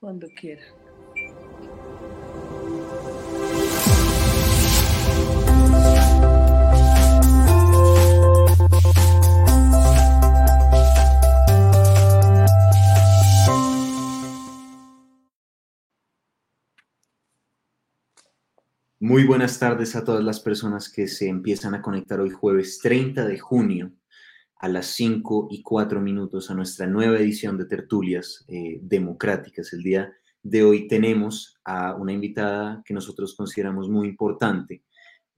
Cuando quiera. Muy buenas tardes a todas las personas que se empiezan a conectar hoy jueves 30 de junio a las 5 y 4 minutos a nuestra nueva edición de tertulias eh, democráticas. El día de hoy tenemos a una invitada que nosotros consideramos muy importante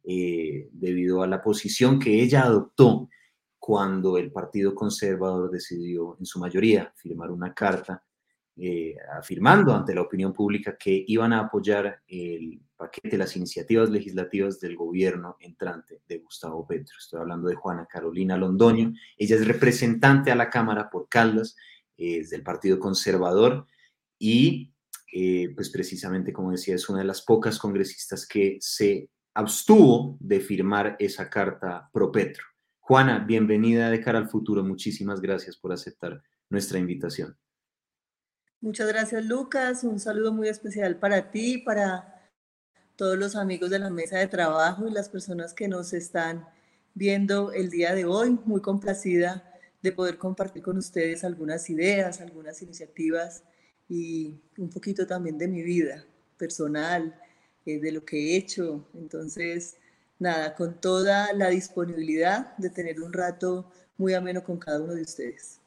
eh, debido a la posición que ella adoptó cuando el Partido Conservador decidió en su mayoría firmar una carta eh, afirmando ante la opinión pública que iban a apoyar el paquete, las iniciativas legislativas del gobierno entrante de Gustavo Petro. Estoy hablando de Juana Carolina Londoño. Ella es representante a la Cámara por Caldas, es del Partido Conservador y eh, pues precisamente, como decía, es una de las pocas congresistas que se abstuvo de firmar esa carta pro Petro. Juana, bienvenida de cara al futuro. Muchísimas gracias por aceptar nuestra invitación. Muchas gracias, Lucas. Un saludo muy especial para ti, para todos los amigos de la mesa de trabajo y las personas que nos están viendo el día de hoy. Muy complacida de poder compartir con ustedes algunas ideas, algunas iniciativas y un poquito también de mi vida personal, eh, de lo que he hecho. Entonces, nada, con toda la disponibilidad de tener un rato muy ameno con cada uno de ustedes.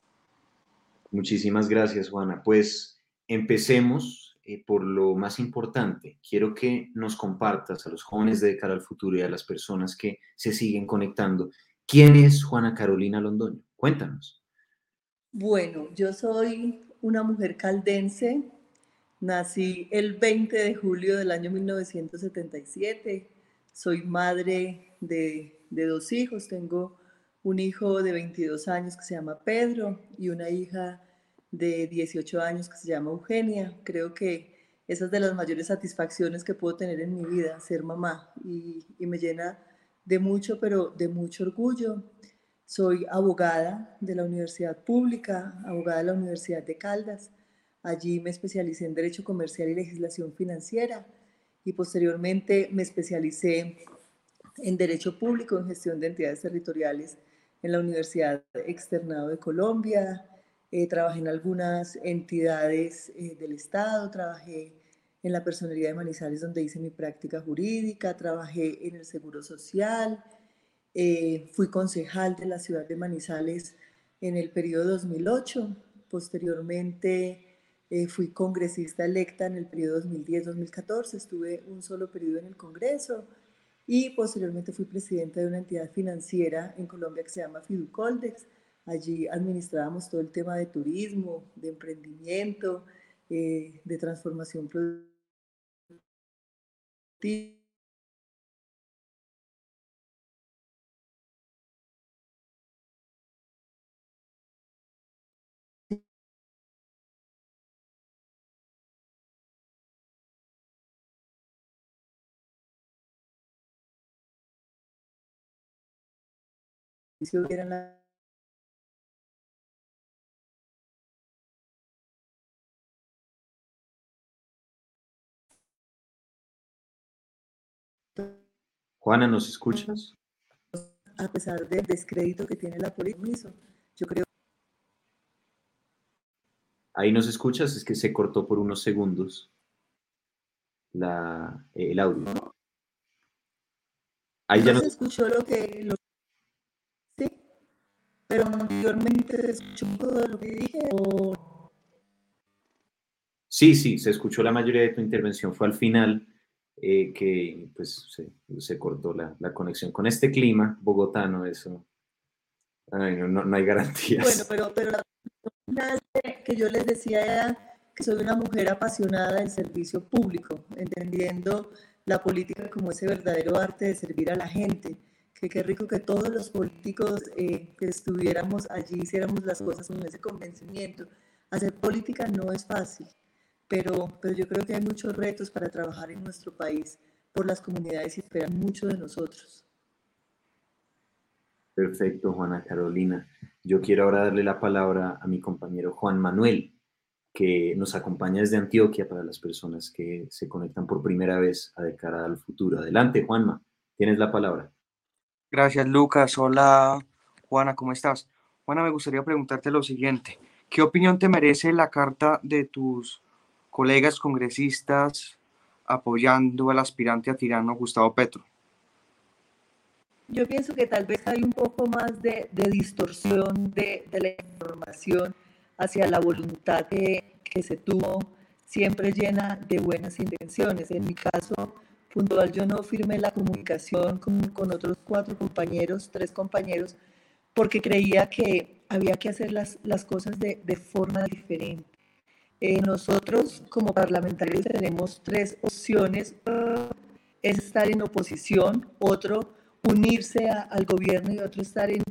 Muchísimas gracias, Juana. Pues empecemos eh, por lo más importante. Quiero que nos compartas a los jóvenes de cara al futuro y a las personas que se siguen conectando. ¿Quién es Juana Carolina Londoño? Cuéntanos. Bueno, yo soy una mujer caldense. Nací el 20 de julio del año 1977. Soy madre de, de dos hijos. Tengo un hijo de 22 años que se llama Pedro y una hija de 18 años que se llama Eugenia. Creo que esa es de las mayores satisfacciones que puedo tener en mi vida, ser mamá, y, me llena de mucho, pero de mucho orgullo. Soy abogada de la Universidad Pública, abogada de la Universidad de Caldas. Allí me especialicé en Derecho Comercial y Legislación Financiera y posteriormente me especialicé en Derecho Público, en Gestión de Entidades Territoriales en la Universidad Externado de Colombia, eh, trabajé en algunas entidades eh, del Estado, trabajé en la personería de Manizales donde hice mi práctica jurídica, trabajé en el Seguro Social, eh, fui concejal de la ciudad de Manizales en el periodo 2008, posteriormente fui congresista electa en el periodo 2010-2014, estuve un solo periodo en el Congreso, y posteriormente fui presidenta de una entidad financiera en Colombia que se llama Fiducoldex. Allí administrábamos todo el tema de turismo, de emprendimiento, eh, de transformación productiva Juana, ¿nos escuchas? A pesar del descrédito que tiene la política, yo creo. Ahí nos escuchas, es que se cortó por unos segundos el audio. Ahí ya no se escuchó lo que, pero anteriormente se escuchó todo lo que dije Sí, sí, se escuchó la mayoría de tu intervención, fue al final eh, que pues se, cortó la, conexión. Con este clima bogotano, eso, no, hay garantías. Bueno, pero, pero la que yo les decía era que soy una mujer apasionada del servicio público, entendiendo la política como ese verdadero arte de servir a la gente que qué rico que todos los políticos eh, que estuviéramos allí hiciéramos las cosas con ese convencimiento. Hacer política no es fácil, pero, pero yo creo que hay muchos retos para trabajar en nuestro país por las comunidades y esperan mucho de nosotros. Perfecto, Juana Carolina. Yo quiero ahora darle la palabra a mi compañero Juan Manuel. que nos acompaña desde Antioquia para las personas que se conectan por primera vez a de cara al futuro. Adelante, Juanma, tienes la palabra. Gracias, Lucas. Hola, Juana, ¿cómo estás? Juana, me gustaría preguntarte lo siguiente. ¿Qué opinión te merece la carta de tus colegas congresistas apoyando al aspirante a tirano Gustavo Petro? Yo pienso que tal vez hay un poco más de, distorsión de, la información hacia la voluntad que, que, se tuvo, siempre llena de buenas intenciones. En mi caso puntual, yo no firmé la comunicación con, con otros cuatro compañeros, tres compañeros, porque creía que había que hacer las, las cosas de, de forma diferente. Eh, nosotros como parlamentarios tenemos tres opciones. Es estar en oposición, otro unirse al gobierno y otro estar en,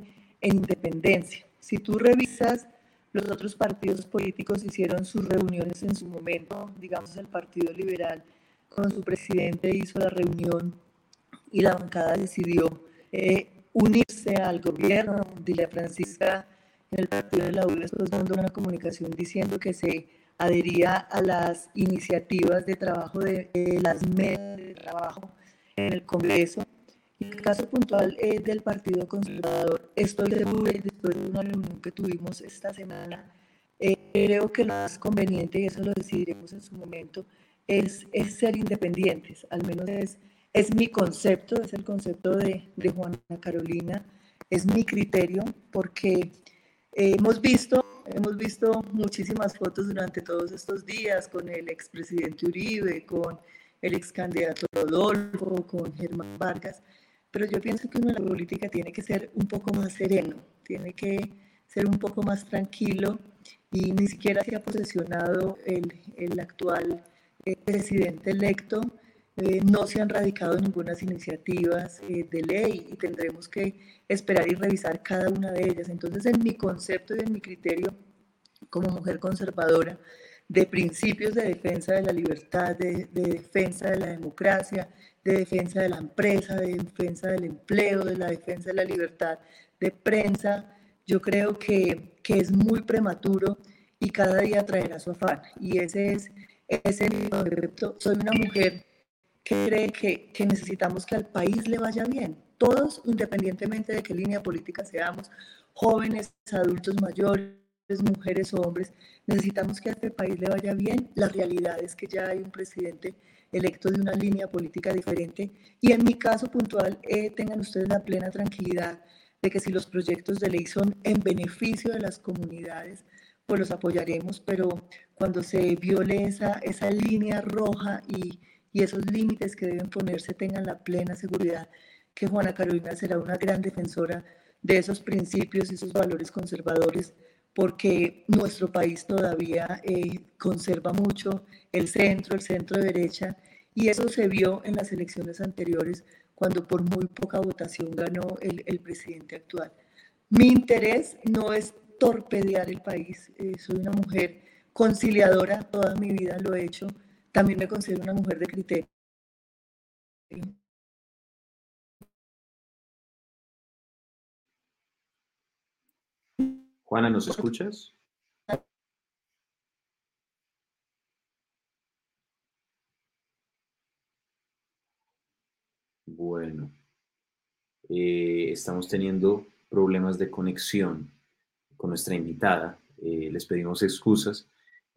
independencia. Si tú revisas, los otros partidos políticos hicieron sus reuniones en su momento, digamos el Partido Liberal con su presidente hizo la reunión y la bancada decidió eh, unirse al gobierno. Dilia Francisca en el partido de la U después mandó una comunicación diciendo que se adhería a las iniciativas de trabajo de, de las mesas de trabajo en el Congreso. En el caso puntual eh, del Partido Conservador, estoy segura, después de una reunión que tuvimos esta semana, eh, creo que lo más conveniente, y eso lo decidiremos en su momento, es, es ser independientes. Al menos es, es mi concepto, es el concepto de, de Juana Carolina, es mi criterio, porque hemos visto hemos visto muchísimas fotos durante todos estos días con el expresidente Uribe, con el ex candidato Rodolfo, con Germán Vargas, pero yo pienso que uno en política tiene que ser un poco más sereno, tiene que ser un poco más tranquilo y ni siquiera se ha posesionado el, el actual eh, presidente electo. Eh, no se han radicado ninguna iniciativas eh, de ley y tendremos que esperar y revisar cada una de ellas. Entonces, en mi concepto y en mi criterio como mujer conservadora, de principios de defensa de la libertad, de, de defensa de la democracia, de defensa de la empresa, de defensa del empleo, de la defensa de la libertad de prensa. Yo creo que, que es muy prematuro y cada día traerá su afán. Y ese es, ese concepto. Soy una mujer que cree que, que necesitamos que al país le vaya bien. Todos, independientemente de qué línea política seamos, jóvenes, adultos mayores, mujeres o hombres, necesitamos que a este país le vaya bien. La realidad es que ya hay un presidente electo de una línea política diferente. Y en mi caso puntual, eh, tengan ustedes la plena tranquilidad de que si los proyectos de ley son en beneficio de las comunidades, pues los apoyaremos, pero cuando se viole esa, línea roja y, y esos límites que deben ponerse, tengan la plena seguridad que Juana Carolina será una gran defensora de esos principios y esos valores conservadores, porque nuestro país todavía eh, conserva mucho el centro, el centro derecha, y eso se vio en las elecciones anteriores cuando por muy poca votación ganó el, el presidente actual. Mi interés no es torpedear el país, eh, soy una mujer conciliadora, toda mi vida lo he hecho, también me considero una mujer de criterio. Juana, ¿nos escuchas? Bueno, eh, estamos teniendo problemas de conexión con nuestra invitada. Eh, les pedimos excusas.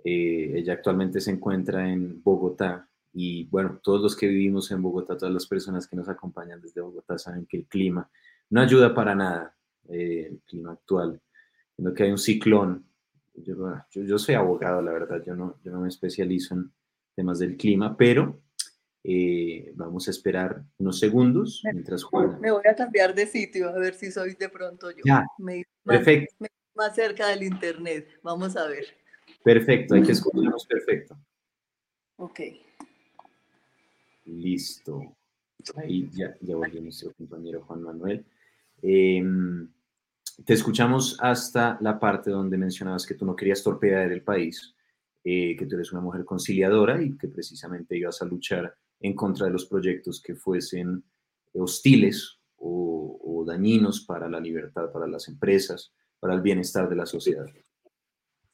Eh, ella actualmente se encuentra en Bogotá y bueno, todos los que vivimos en Bogotá, todas las personas que nos acompañan desde Bogotá saben que el clima no ayuda para nada, el clima actual, viendo que hay un ciclón. Yo, yo, soy abogado, la verdad, yo no, yo no me especializo en temas del clima, pero eh, vamos a esperar unos segundos mientras Juana. Me voy a cambiar de sitio a ver si soy de pronto yo. Ya, me, perfecto. Más, más cerca del internet. Vamos a ver. Perfecto, hay que escucharnos perfecto. Ok. Listo. Ahí ya, ya volvió nuestro compañero Juan Manuel. Em, te escuchamos hasta la parte donde mencionabas que tú no querías torpedear el país, eh, que tú eres una mujer conciliadora y que precisamente ibas a luchar en contra de los proyectos que fuesen hostiles o, dañinos para la libertad, para las empresas, para el bienestar de la sociedad.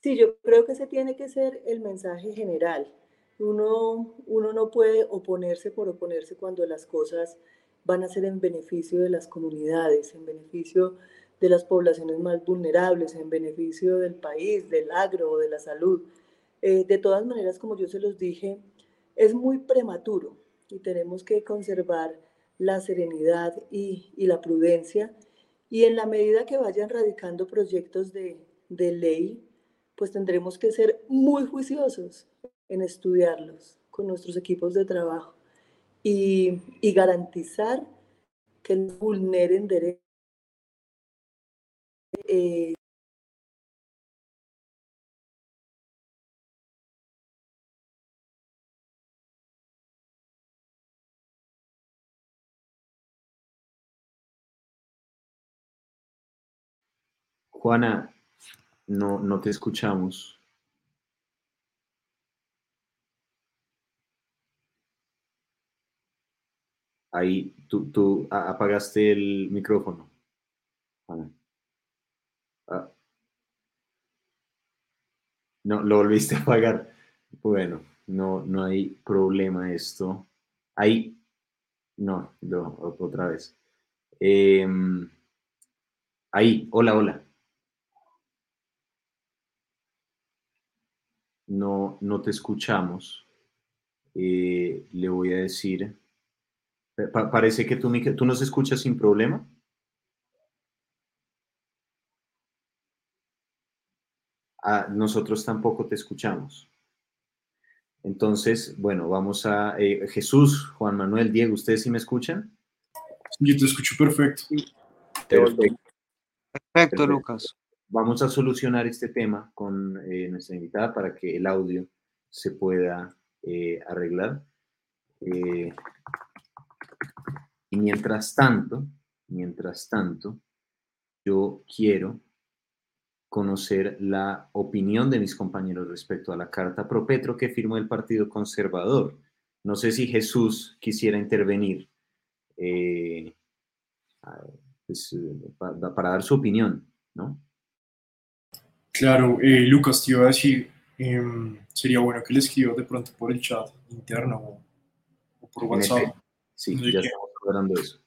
Sí, yo creo que ese tiene que ser el mensaje general. Uno, uno no puede oponerse por oponerse cuando las cosas van a ser en beneficio de las comunidades, en beneficio de las poblaciones más vulnerables, en beneficio del país, del agro, de la salud. Eh, de todas maneras, como yo se los dije, es muy prematuro y tenemos que conservar la serenidad y la prudencia. Y en la medida que vayan radicando proyectos de, de ley, pues tendremos que ser muy juiciosos en estudiarlos con nuestros equipos de trabajo y, y garantizar que no vulneren derechos. Eh, Juana, no, no te escuchamos. Ahí, tú, tú apagaste el micrófono. Ah. No, lo volviste a apagar. Bueno, no, no hay problema esto. Ahí, no, no otra vez. Em, ahí, hola, hola. No, no te escuchamos. Eh, le voy a decir. Pa- parece que tú, nos escuchas sin problema. Ah, nosotros tampoco te escuchamos. Entonces, bueno, vamos a eh, Jesús, Juan Manuel, Diego, ¿ustedes sí me escuchan? Yo te escucho perfecto. Perfecto. Perfecto, Perfecto. Lucas. Vamos a solucionar este tema con eh, nuestra invitada para que el audio se pueda eh, arreglar. Eh, y mientras tanto, mientras tanto, yo quiero conocer la opinión de mis compañeros respecto a la carta pro Petro que firmó el Partido Conservador. No sé si Jesús quisiera intervenir pues, pa- para dar su opinión, ¿no? Claro, eh, Lucas, te iba a decir, em, sería bueno que le escribas de pronto por el chat interno o, o por WhatsApp. Sí, ¿De ya qué? estamos hablando de eso.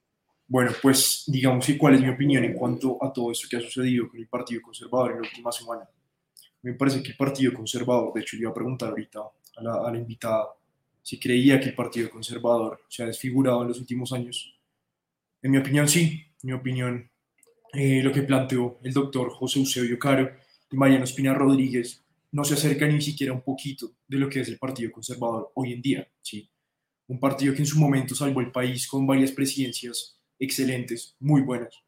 Bueno, pues digamos que cuál es mi opinión en cuanto a todo esto que ha sucedido con el Partido Conservador en la última semana. Me parece que el Partido Conservador, de hecho, le iba a preguntar ahorita a la, a la invitada si creía que el Partido Conservador se ha desfigurado en los últimos años. En mi opinión, sí. En mi opinión, eh, lo que planteó el doctor José Eusebio Caro Mariano Espina Rodríguez no se acerca ni siquiera un poquito de lo que es el Partido Conservador hoy en día. ¿sí? Un partido que en su momento salvó el país con varias presidencias excelentes, muy buenas.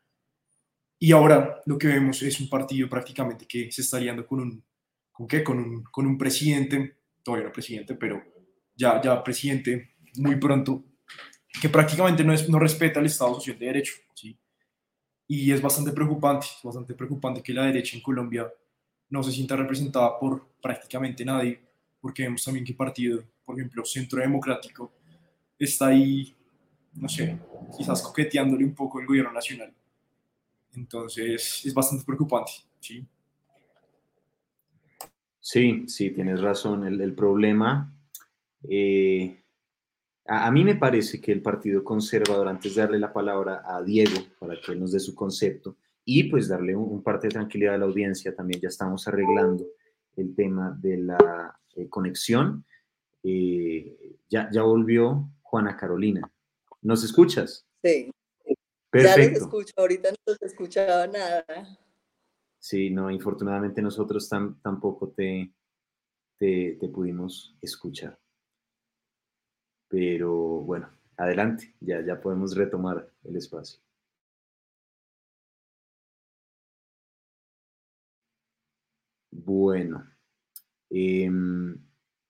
Y ahora lo que vemos es un partido prácticamente que se está aliando con un, ¿con qué? Con un, con un presidente, todavía no presidente, pero ya, ya presidente muy pronto, que prácticamente no, es, no respeta el Estado Social de Derecho. ¿sí? Y es bastante preocupante, es bastante preocupante que la derecha en Colombia no se sienta representada por prácticamente nadie, porque vemos también que partido, por ejemplo, Centro Democrático, está ahí, no sé, quizás coqueteándole un poco el gobierno nacional. Entonces, es bastante preocupante, ¿sí? Sí, sí, tienes razón. El, problema, eh, a, mí me parece que el Partido Conservador, antes de darle la palabra a Diego para que nos dé su concepto y pues darle un, un parte de tranquilidad a la audiencia, también ya estamos arreglando el tema de la eh, conexión. Eh, ya, ya volvió Juana Carolina. ¿Nos escuchas? Sí, ya los Perfecto. escucho, ahorita no los escuchaba nada. Sí, no, infortunadamente nosotros tam- tampoco te, te, te pudimos escuchar. Pero bueno, adelante, ya, ya podemos retomar el espacio. Bueno, em,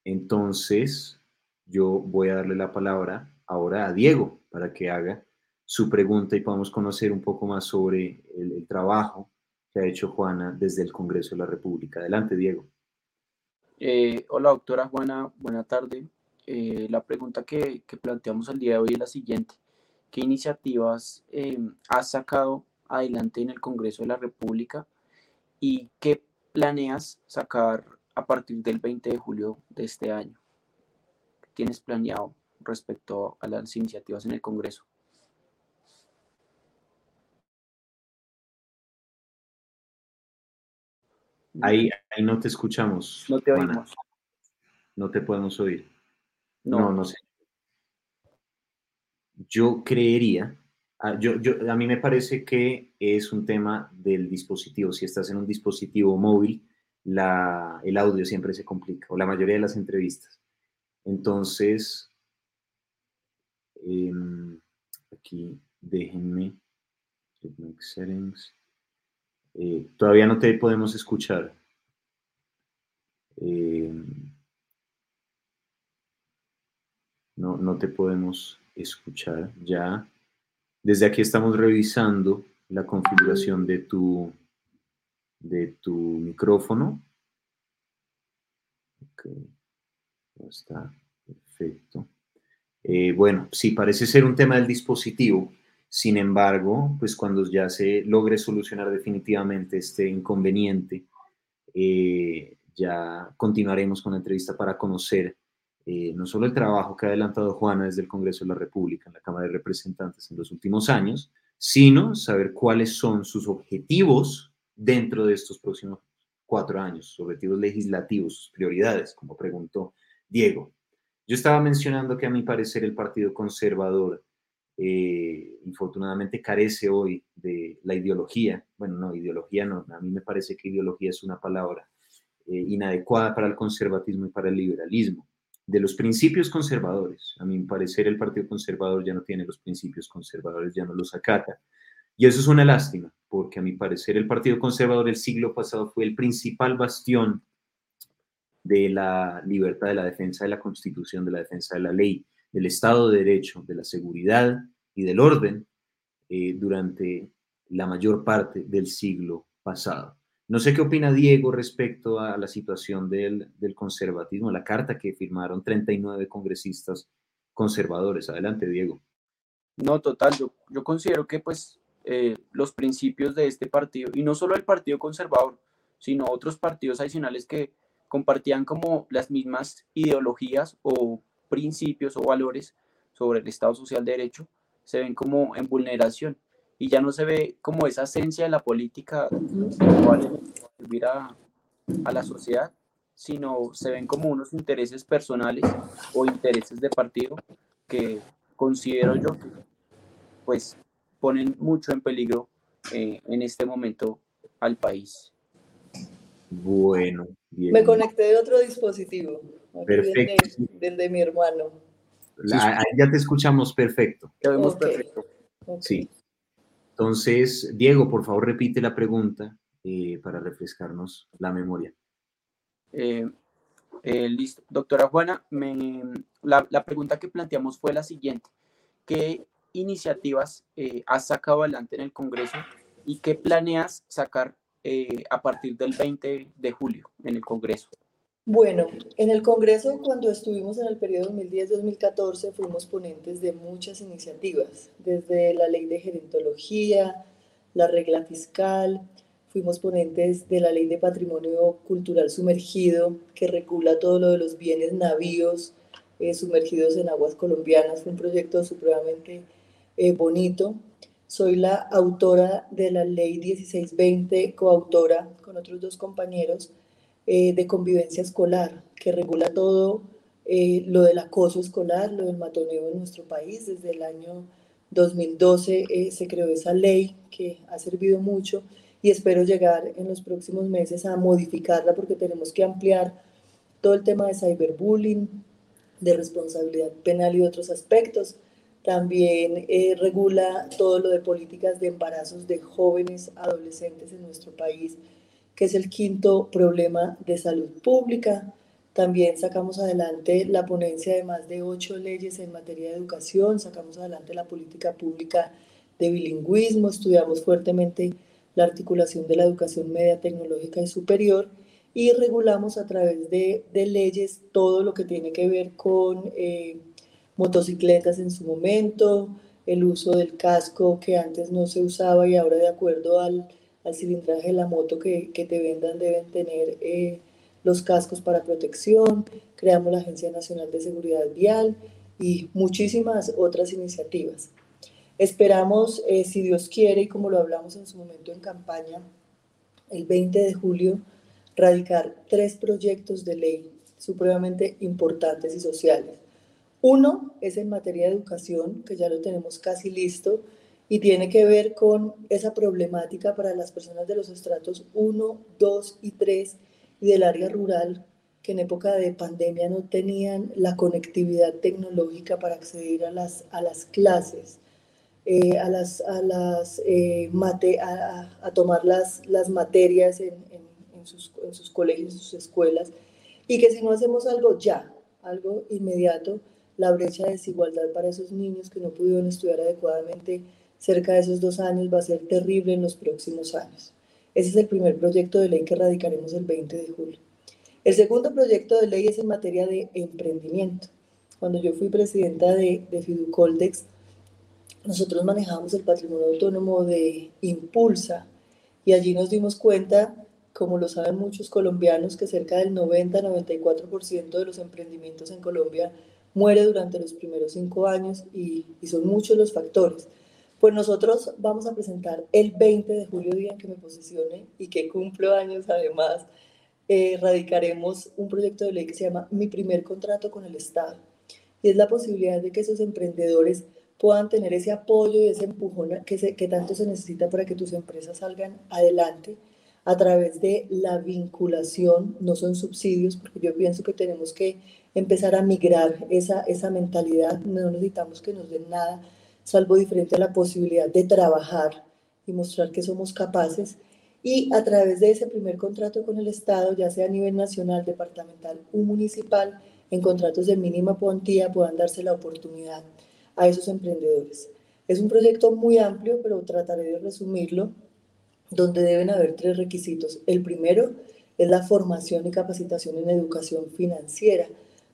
entonces yo voy a darle la palabra ahora a Diego para que haga su pregunta y podamos conocer un poco más sobre el, trabajo que ha hecho Juana desde el Congreso de la República. Adelante, Diego. Eh, hola, doctora Juana, buena tarde. Eh, la pregunta que, planteamos el día de hoy es la siguiente. ¿Qué iniciativas eh, has sacado adelante en el Congreso de la República y qué planeas sacar a partir del 20 de julio de este año? ¿Qué tienes planeado respecto a las iniciativas en el Congreso? Ahí, ahí no te escuchamos. No te Juana. oímos. No te podemos oír. No. No, no sé. Yo creería, yo, a mí me parece que es un tema del dispositivo. Si estás en un dispositivo móvil, el audio siempre se complica, o la mayoría de las entrevistas. Entonces, em, aquí déjenme. Settings. Eh, todavía no te podemos escuchar. Em, no, no te podemos escuchar ya. Desde aquí estamos revisando la configuración de tu, de tu micrófono. Ok, está, perfecto. Eh, bueno, sí, parece ser un tema del dispositivo. Sin embargo, pues cuando ya se logre solucionar definitivamente este inconveniente, eh, ya continuaremos con la entrevista para conocer eh, no solo el trabajo que ha adelantado Juana desde el Congreso de la República, en la Cámara de Representantes en los últimos años, sino saber cuáles son sus objetivos dentro de estos próximos cuatro años, sus objetivos legislativos, sus prioridades, como preguntó Diego. Yo estaba mencionando que a mi parecer el Partido Conservador eh, infortunadamente carece hoy de la ideología, bueno, no, ideología no, a mí me parece que ideología es una palabra eh, inadecuada para el conservatismo y para el liberalismo de los principios conservadores. A mi parecer, el Partido Conservador ya no tiene los principios conservadores, ya no los acata. Y eso es una lástima, porque a mi parecer el Partido Conservador del siglo pasado fue el principal bastión de la libertad, de la defensa de la Constitución, de la defensa de la ley, del Estado de Derecho, de la seguridad y del orden eh, durante la mayor parte del siglo pasado. No sé qué opina Diego respecto a la situación del, del, conservatismo, la carta que firmaron 39 congresistas conservadores. Adelante, Diego. No, total, yo, considero que pues eh, los principios de este partido, y no solo el Partido Conservador, sino otros partidos adicionales que compartían como las mismas ideologías o principios o valores sobre el Estado Social de Derecho, se ven como en vulneración y ya no se ve como esa esencia de la política igual servir a, a, la sociedad, sino se ven como unos intereses personales o intereses de partido que considero yo que pues ponen mucho en peligro eh, en este momento al país. Bueno, bien. Me conecté de otro dispositivo. Perfecto. Del de, del de mi hermano. La, ya te escuchamos perfecto. Te vemos Okay. perfecto. Sí. Entonces, Diego, por favor, repite la pregunta eh, para refrescarnos la memoria. Eh, eh, listo. Doctora Juana, la, la pregunta que planteamos fue la siguiente. ¿Qué iniciativas has sacado adelante en el Congreso y qué planeas sacar a partir del 20 de julio en el Congreso? Bueno, en el Congreso, cuando estuvimos en el periodo 2010-2014, fuimos ponentes de muchas iniciativas, desde la ley de gerontología, la regla fiscal, fuimos ponentes de la ley de patrimonio cultural sumergido, que regula todo lo de los bienes navíos eh, sumergidos en aguas colombianas. Fue un proyecto supremamente eh, bonito. Soy la autora de la ley 1620, coautora con otros dos compañeros eh, de convivencia escolar, que regula todo eh, lo del acoso escolar, lo del matoneo en nuestro país. Desde el año 2012 eh, se creó esa ley que ha servido mucho y espero llegar en los próximos meses a modificarla porque tenemos que ampliar todo el tema de cyberbullying, de responsabilidad penal y otros aspectos. También eh, regula todo lo de políticas de embarazos de jóvenes adolescentes en nuestro país que es el quinto problema de salud pública. También sacamos adelante la ponencia de más de ocho leyes en materia de educación, sacamos adelante la política pública de bilingüismo, estudiamos fuertemente la articulación de la educación media, tecnológica y superior y regulamos a través de, leyes todo lo que tiene que ver con eh, motocicletas en su momento, el uso del casco que antes no se usaba y ahora de acuerdo al al cilindraje de la moto que, que te vendan deben tener eh, los cascos para protección, creamos la Agencia Nacional de Seguridad Vial y muchísimas otras iniciativas. Esperamos, eh, si Dios quiere, y como lo hablamos en su momento en campaña, el 20 de julio, radicar tres proyectos de ley supremamente importantes y sociales. Uno es en materia de educación, que ya lo tenemos casi listo, y tiene que ver con esa problemática para las personas de los estratos 1, 2 y 3 y del área rural, que en época de pandemia no tenían la conectividad tecnológica para acceder a las, a las clases, eh, a, las, a, las, eh, mate, a, a, tomar las, las materias en, en, en, sus, en sus colegios, en sus escuelas, y que si no hacemos algo ya, algo inmediato, la brecha de desigualdad para esos niños que no pudieron estudiar adecuadamente cerca de esos dos años va a ser terrible en los próximos años. Ese es el primer proyecto de ley que radicaremos el 20 de julio. El segundo proyecto de ley es en materia de emprendimiento. Cuando yo fui presidenta de, de Fiducoldex, nosotros manejamos el patrimonio autónomo de Impulsa y allí nos dimos cuenta, como lo saben muchos colombianos, que cerca del 90-94% de los emprendimientos en Colombia muere durante los primeros cinco años y, y, son muchos los factores. Pues nosotros vamos a presentar el 20 de julio, día en que me posicione y que cumplo años. Además, eh, radicaremos un proyecto de ley que se llama Mi primer contrato con el Estado. Y es la posibilidad de que esos emprendedores puedan tener ese apoyo y ese empujón que, se, que tanto se necesita para que tus empresas salgan adelante a través de la vinculación, no son subsidios, porque yo pienso que tenemos que empezar a migrar esa, esa mentalidad, no necesitamos que nos den nada, salvo diferente a la posibilidad de trabajar y mostrar que somos capaces. Y a través de ese primer contrato con el Estado, ya sea a nivel nacional, departamental o municipal, en contratos de mínima cuantía puedan darse la oportunidad a esos emprendedores. Es un proyecto muy amplio, pero trataré de resumirlo, donde deben haber tres requisitos. El primero es la formación y capacitación en educación financiera,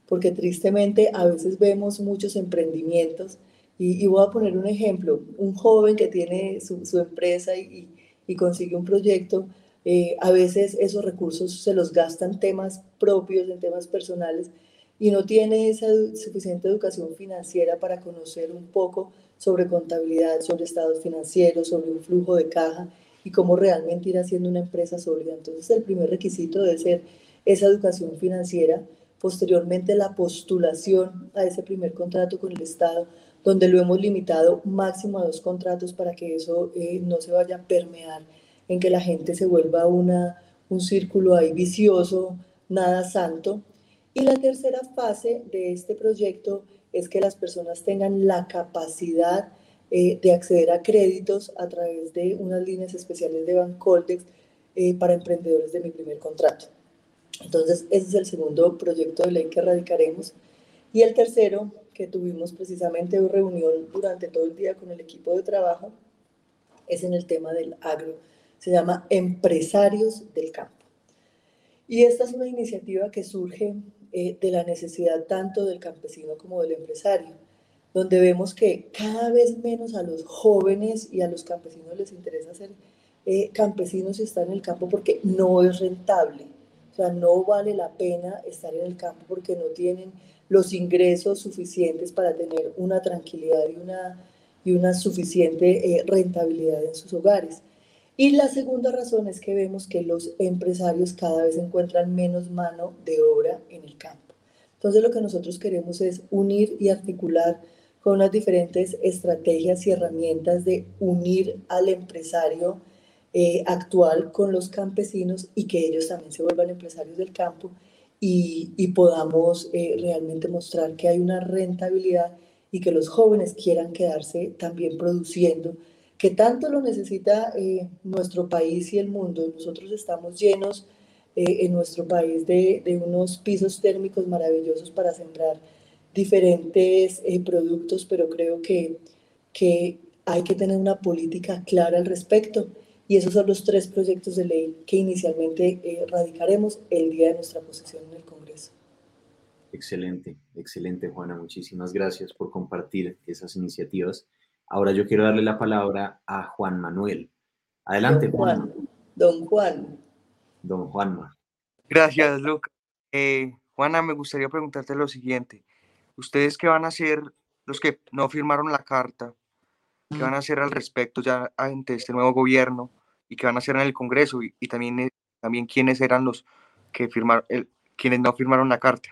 porque tristemente a veces vemos muchos emprendimientos y, y voy a poner un ejemplo, un joven que tiene su, su empresa y, y, consigue un proyecto, eh, a veces esos recursos se los gastan temas propios, en temas personales, y no tiene esa suficiente educación financiera para conocer un poco sobre contabilidad, sobre estados financieros, sobre un flujo de caja y cómo realmente ir haciendo una empresa sólida. Entonces, el primer requisito debe ser esa educación financiera, posteriormente la postulación a ese primer contrato con el Estado, donde lo hemos limitado máximo a dos contratos para que eso eh, no se vaya a permear en que la gente se vuelva una, un círculo ahí vicioso, nada santo, y la tercera fase de este proyecto es que las personas tengan la capacidad eh, de acceder a créditos a través de unas líneas especiales de Bancoldex eh, para emprendedores de mi primer contrato. Entonces, ese es el segundo proyecto de ley que radicaremos. Y el tercero, que tuvimos precisamente una reunión durante todo el día con el equipo de trabajo, es en el tema del agro. Se llama Empresarios del Campo. Y esta es una iniciativa que surge eh, de la necesidad tanto del campesino como del empresario, donde vemos que cada vez menos a los jóvenes y a los campesinos les interesa ser eh, campesinos y estar en el campo porque no es rentable. O sea, no vale la pena estar en el campo porque no tienen los ingresos suficientes para tener una tranquilidad y una, y una suficiente eh, rentabilidad en sus hogares. Y la segunda razón es que vemos que los empresarios cada vez encuentran menos mano de obra en el campo. Entonces lo que nosotros queremos es unir y articular con unas diferentes estrategias y herramientas de unir al empresario eh, actual con los campesinos y que ellos también se vuelvan empresarios del campo y, y podamos eh, realmente mostrar que hay una rentabilidad y que los jóvenes quieran quedarse también produciendo que tanto lo necesita eh, nuestro país y el mundo. Nosotros estamos llenos eh, en nuestro país de, de, unos pisos térmicos maravillosos para sembrar diferentes eh, productos, pero creo que, que hay que tener una política clara al respecto. Y esos son los tres proyectos de ley que inicialmente eh, radicaremos el día de nuestra posesión en el Congreso. Excelente, excelente Juana. Muchísimas gracias por compartir esas iniciativas. Ahora yo quiero darle la palabra a Juan Manuel. Adelante, Juan. Juan. Don Juan. Don Juanma. Gracias, Lucas. Eh, Juana, me gustaría preguntarte lo siguiente. ¿Ustedes qué van a hacer, los que no firmaron la carta, qué van a hacer al respecto ya ante este nuevo gobierno y qué van a hacer en el Congreso? Y, también, eh, también quiénes eran los que firmaron, el, quienes no firmaron la carta.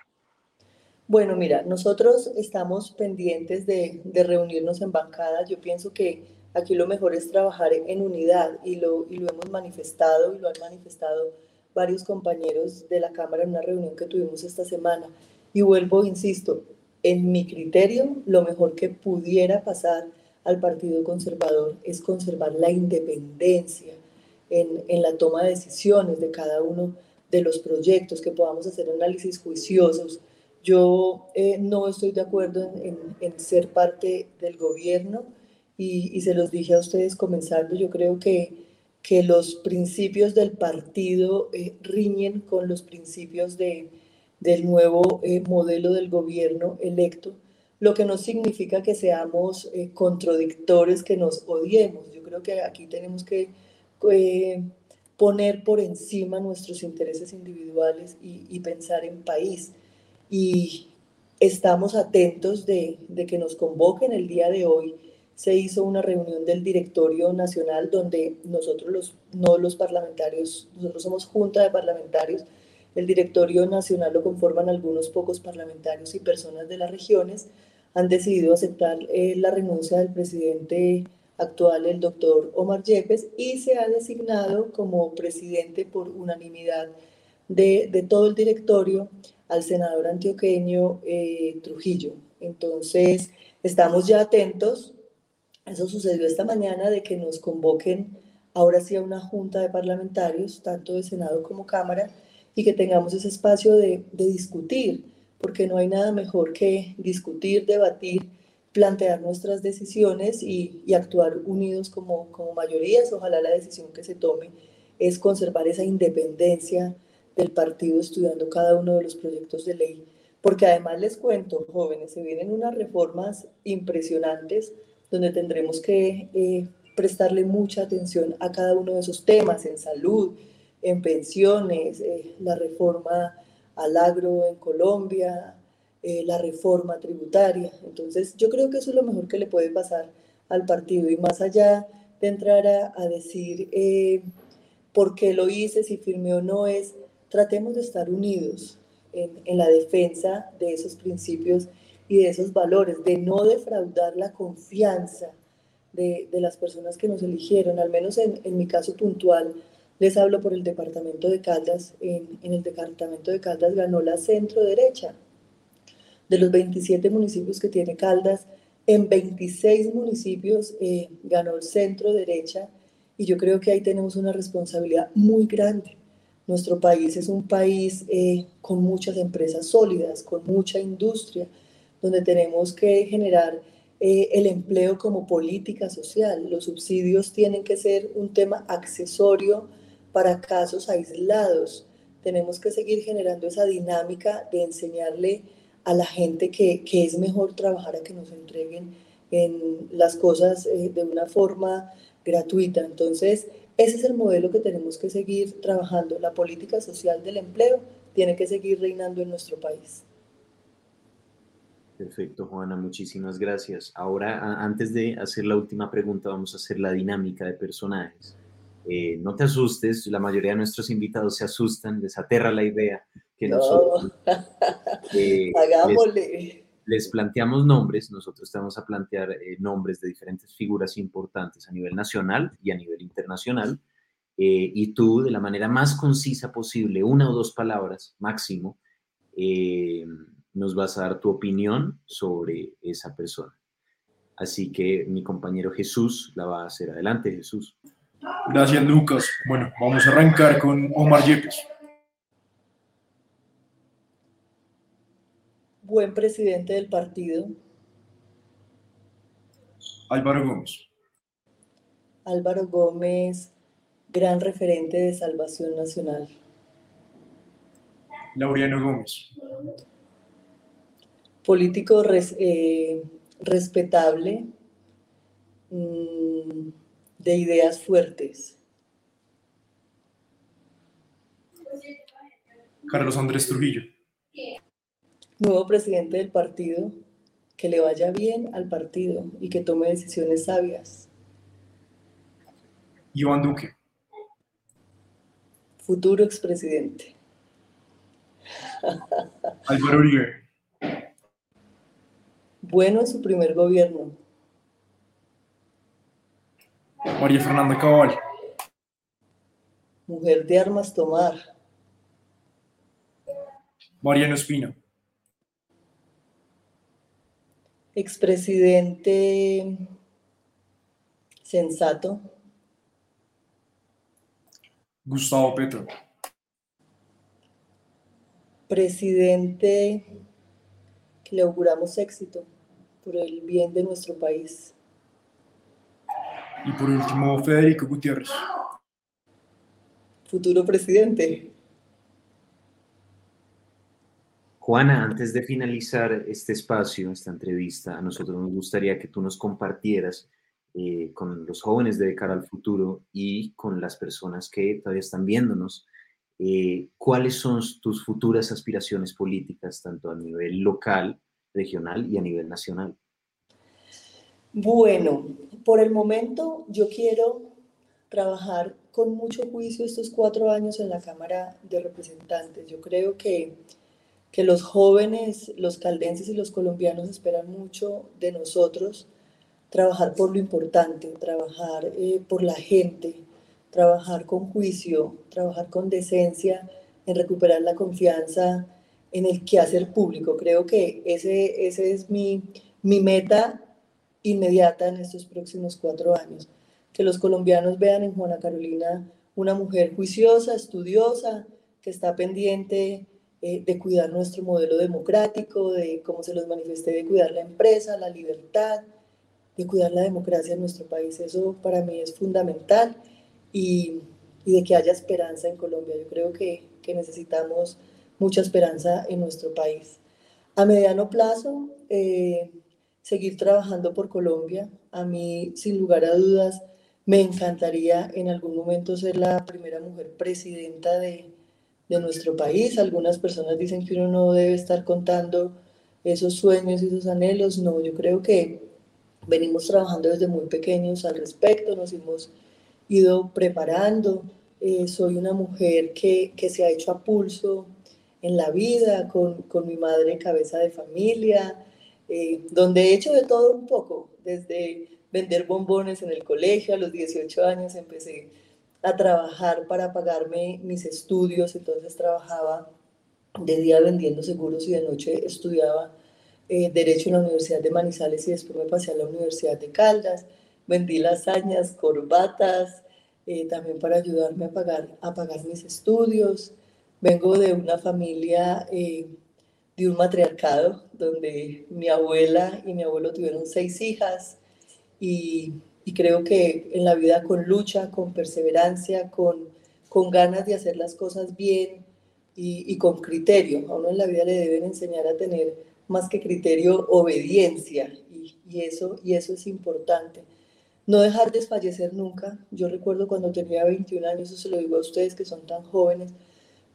Bueno, mira, nosotros estamos pendientes de, de, reunirnos en bancada. Yo pienso que aquí lo mejor es trabajar en unidad y lo, y lo hemos manifestado y lo han manifestado varios compañeros de la Cámara en una reunión que tuvimos esta semana. Y vuelvo, insisto, en mi criterio, lo mejor que pudiera pasar al Partido Conservador es conservar la independencia en, en la toma de decisiones de cada uno de los proyectos, que podamos hacer análisis juiciosos. Yo eh, no estoy de acuerdo en, en, ser parte del gobierno y, y, se los dije a ustedes comenzando, yo creo que que los principios del partido eh, riñen con los principios de, del nuevo eh, modelo del gobierno electo, lo que no significa que seamos eh, contradictores, que nos odiemos. Yo creo que aquí tenemos que poner por encima nuestros intereses individuales y, y, pensar en país. Y estamos atentos de, de que nos convoquen el día de hoy se hizo una reunión del directorio nacional donde nosotros los, no los parlamentarios, nosotros somos junta de parlamentarios, el directorio nacional lo conforman algunos pocos parlamentarios y personas de las regiones, han decidido aceptar eh, la renuncia del presidente actual, el doctor Omar Yepes, y se ha designado como presidente por unanimidad de, de todo el directorio al senador antioqueño eh, Trujillo. Entonces, estamos ya atentos eso sucedió esta mañana de que nos convoquen ahora sí a una junta de parlamentarios, tanto de Senado como Cámara, y que tengamos ese espacio de, discutir, porque no hay nada mejor que discutir, debatir, plantear nuestras decisiones y, actuar unidos como, como mayorías. Ojalá la decisión que se tome es conservar esa independencia del partido estudiando cada uno de los proyectos de ley, porque además les cuento, jóvenes, se vienen unas reformas impresionantes donde tendremos que eh, prestarle mucha atención a cada uno de esos temas, en salud, en pensiones, eh, la reforma al agro en Colombia, eh, la reforma tributaria. Entonces, yo creo que eso es lo mejor que le puede pasar al partido y más allá de entrar a, a decir por qué lo hice, si firmé o no, es tratemos de estar unidos en, en la defensa de esos principios y de esos valores, de no defraudar la confianza de, de las personas que nos eligieron, al menos en, en, mi caso puntual, les hablo por el departamento de Caldas, en, el departamento de Caldas ganó la centro derecha. De los 27 municipios que tiene Caldas, en 26 municipios eh, ganó el centro derecha y yo creo que ahí tenemos una responsabilidad muy grande. Nuestro país es un país eh, con muchas empresas sólidas, con mucha industria, donde tenemos que generar eh, el empleo como política social. Los subsidios tienen que ser un tema accesorio para casos aislados. Tenemos que seguir generando esa dinámica de enseñarle a la gente que, que es mejor trabajar a que nos entreguen en las cosas eh, de una forma gratuita. Entonces, ese es el modelo que tenemos que seguir trabajando. La política social del empleo tiene que seguir reinando en nuestro país. Perfecto, Juana, muchísimas gracias. Ahora, antes de hacer la última pregunta, vamos a hacer la dinámica de personajes. Eh, no te asustes, la mayoría de nuestros invitados se asustan, les aterra la idea que nosotros eh, Hagámosle. Les, planteamos nombres, nosotros te vamos a plantear eh, nombres de diferentes figuras importantes a nivel nacional y a nivel internacional, y tú, de la manera más concisa posible, una o dos palabras máximo, nos vas a dar tu opinión sobre esa persona. Así que mi compañero Jesús la va a hacer. Adelante, Jesús. Gracias, Lucas. Bueno, vamos a arrancar con Omar Yepes. Buen presidente del partido. Álvaro Gómez. Álvaro Gómez, gran referente de Salvación Nacional. Laureano Gómez político eh, respetable, mm, de ideas fuertes. Carlos Andrés Trujillo. Nuevo presidente del partido, que le vaya bien al partido y que tome decisiones sabias. Iván Duque. Futuro expresidente. Álvaro Uribe. Bueno en su primer gobierno, María Fernanda Cabal. Mujer de armas tomar. Mariano Espina. Expresidente sensato. Gustavo Petro. Presidente que le auguramos éxito por el bien de nuestro país. Y por último, Federico Gutiérrez. Futuro presidente. Juana, antes de finalizar este espacio, esta entrevista, a nosotros nos gustaría que tú nos compartieras eh, con los jóvenes de cara al futuro y con las personas que todavía están viéndonos, eh, cuáles son tus futuras aspiraciones políticas, tanto a nivel local, regional y a nivel nacional. Bueno, por el momento yo quiero trabajar con mucho juicio estos cuatro años en la Cámara de Representantes. Yo creo que, que los jóvenes, los caldenses y los colombianos esperan mucho de nosotros trabajar por lo importante, trabajar eh, por la gente, trabajar con juicio, trabajar con decencia, en recuperar la confianza en el quehacer público. Creo que ese, ese es mi, mi meta inmediata en estos próximos cuatro años. Que los colombianos vean en Juana Carolina una mujer juiciosa, estudiosa, que está pendiente eh, de cuidar nuestro modelo democrático, de cómo se los manifesté, de cuidar la empresa, la libertad, de cuidar la democracia en nuestro país. Eso para mí es fundamental y, de que haya esperanza en Colombia. Yo creo que, que, necesitamos mucha esperanza en nuestro país. A mediano plazo, eh, seguir trabajando por Colombia. A mí, sin lugar a dudas, me encantaría en algún momento ser la primera mujer presidenta de, de nuestro país. Algunas personas dicen que uno no debe estar contando esos sueños y esos anhelos. No, yo creo que venimos trabajando desde muy pequeños al respecto, nos hemos ido preparando. Eh, soy una mujer que, que, se ha hecho a pulso en la vida, con, con mi madre cabeza de familia, eh, donde he hecho de todo un poco, desde vender bombones en el colegio, a los 18 años empecé a trabajar para pagarme mis estudios, entonces trabajaba de día vendiendo seguros y de noche estudiaba eh, Derecho en la Universidad de Manizales y después me pasé a la Universidad de Caldas, vendí lasañas, corbatas, eh, también para ayudarme a pagar, a pagar mis estudios. Vengo de una familia eh, de un matriarcado donde mi abuela y mi abuelo tuvieron seis hijas y, y creo que en la vida con lucha, con perseverancia, con, con ganas de hacer las cosas bien y, y con criterio. A uno en la vida le deben enseñar a tener más que criterio obediencia y, y, eso, y eso es importante. No dejar desfallecer nunca. Yo recuerdo cuando tenía 21 años, eso se lo digo a ustedes que son tan jóvenes,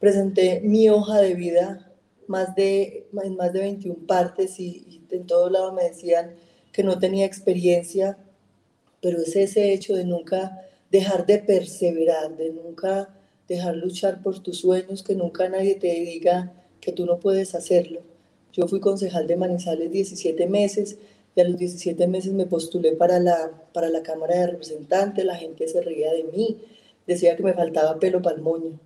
presenté mi hoja de vida más de, en más de 21 partes y, y en todo lado me decían que no tenía experiencia, pero es ese hecho de nunca dejar de perseverar, de nunca dejar luchar por tus sueños, que nunca nadie te diga que tú no puedes hacerlo. Yo fui concejal de Manizales 17 meses y a los 17 meses me postulé para la, para la Cámara de Representantes, la gente se reía de mí, decía que me faltaba pelo para el moño.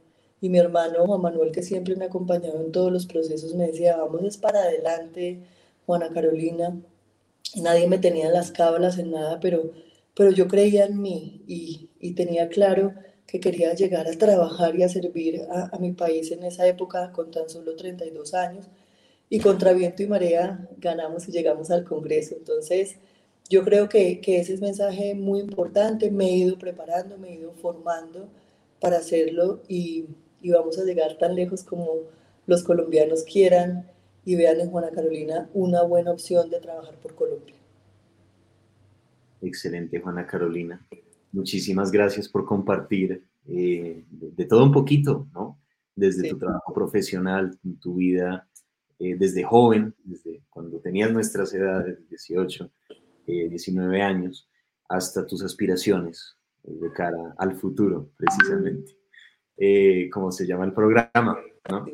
Y mi hermano Juan Manuel, que siempre me ha acompañado en todos los procesos, me decía, vamos es para adelante, Juana Carolina. Nadie me tenía en las cábalas en nada, pero, pero yo creía en mí y, y tenía claro que quería llegar a trabajar y a servir a, a, mi país en esa época con tan solo 32 años. Y contra viento y marea ganamos y llegamos al Congreso. Entonces, yo creo que, que ese es mensaje muy importante. Me he ido preparando, me he ido formando para hacerlo y, y vamos a llegar tan lejos como los colombianos quieran y vean en Juana Carolina una buena opción de trabajar por Colombia. Excelente, Juana Carolina. Muchísimas gracias por compartir eh, de, de, todo un poquito, ¿no? desde Sí. tu trabajo profesional, tu vida eh, desde joven, desde cuando tenías nuestras edades, 18, eh, 19 años, hasta tus aspiraciones eh, de cara al futuro, precisamente. Eh, como se llama el programa, ¿no?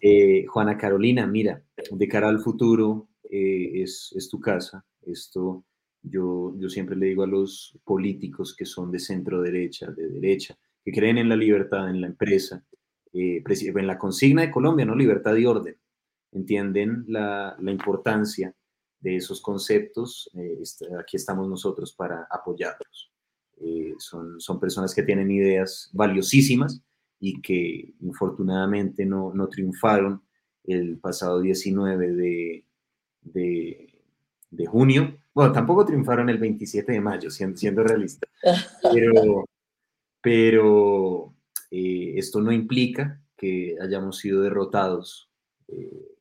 Eh, Juana Carolina, mira, de cara al futuro eh, es, es tu casa. Esto yo, yo siempre le digo a los políticos que son de centro derecha, de derecha, que creen en la libertad, en la empresa, eh, en la consigna de Colombia, ¿no? Libertad y orden. Entienden la, la importancia de esos conceptos. eh, est- aquí estamos nosotros para apoyarlos. Eh, son, son personas que tienen ideas valiosísimas y que infortunadamente no, no triunfaron el pasado 19 de, de, de junio. Bueno, tampoco triunfaron el 27 de mayo, siendo, siendo realista. Pero, pero eh, esto no implica que hayamos sido derrotados eh,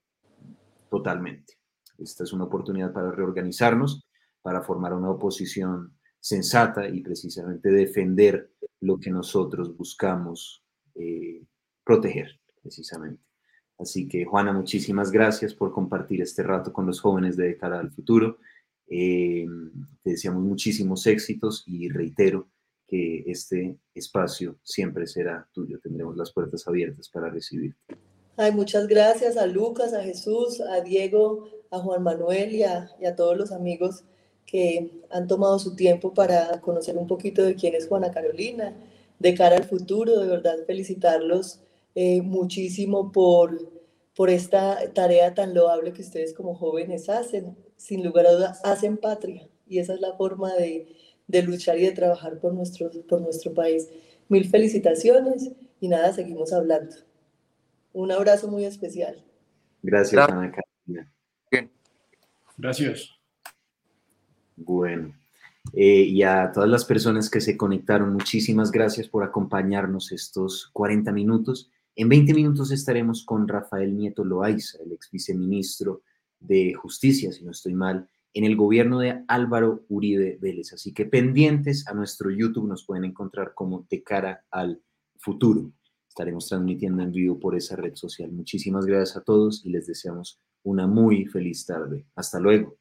totalmente. Esta es una oportunidad para reorganizarnos, para formar una oposición sensata y precisamente defender lo que nosotros buscamos eh, proteger, precisamente. Así que, Juana, muchísimas gracias por compartir este rato con los jóvenes de cara al futuro. Eh, te deseamos muchísimos éxitos y reitero que este espacio siempre será tuyo. Tendremos las puertas abiertas para recibirte. Ay, muchas gracias a Lucas, a Jesús, a Diego, a Juan Manuel y a, y a todos los amigos que han tomado su tiempo para conocer un poquito de quién es Juana Carolina, de cara al futuro. De verdad, felicitarlos eh, muchísimo por, por esta tarea tan loable que ustedes como jóvenes hacen. Sin lugar a dudas, hacen patria y esa es la forma de, de luchar y de trabajar por nuestro, por nuestro país. Mil felicitaciones y nada, seguimos hablando. Un abrazo muy especial. Gracias, Gracias. Ana Carolina. Bien. Gracias. Bueno, eh, y a todas las personas que se conectaron, muchísimas gracias por acompañarnos estos 40 minutos. En 20 minutos estaremos con Rafael Nieto Loaiza, el ex viceministro de Justicia, si no estoy mal, en el gobierno de Álvaro Uribe Vélez. Así que pendientes a nuestro YouTube nos pueden encontrar como de cara al futuro. Estaremos transmitiendo en vivo por esa red social. Muchísimas gracias a todos y les deseamos una muy feliz tarde. Hasta luego.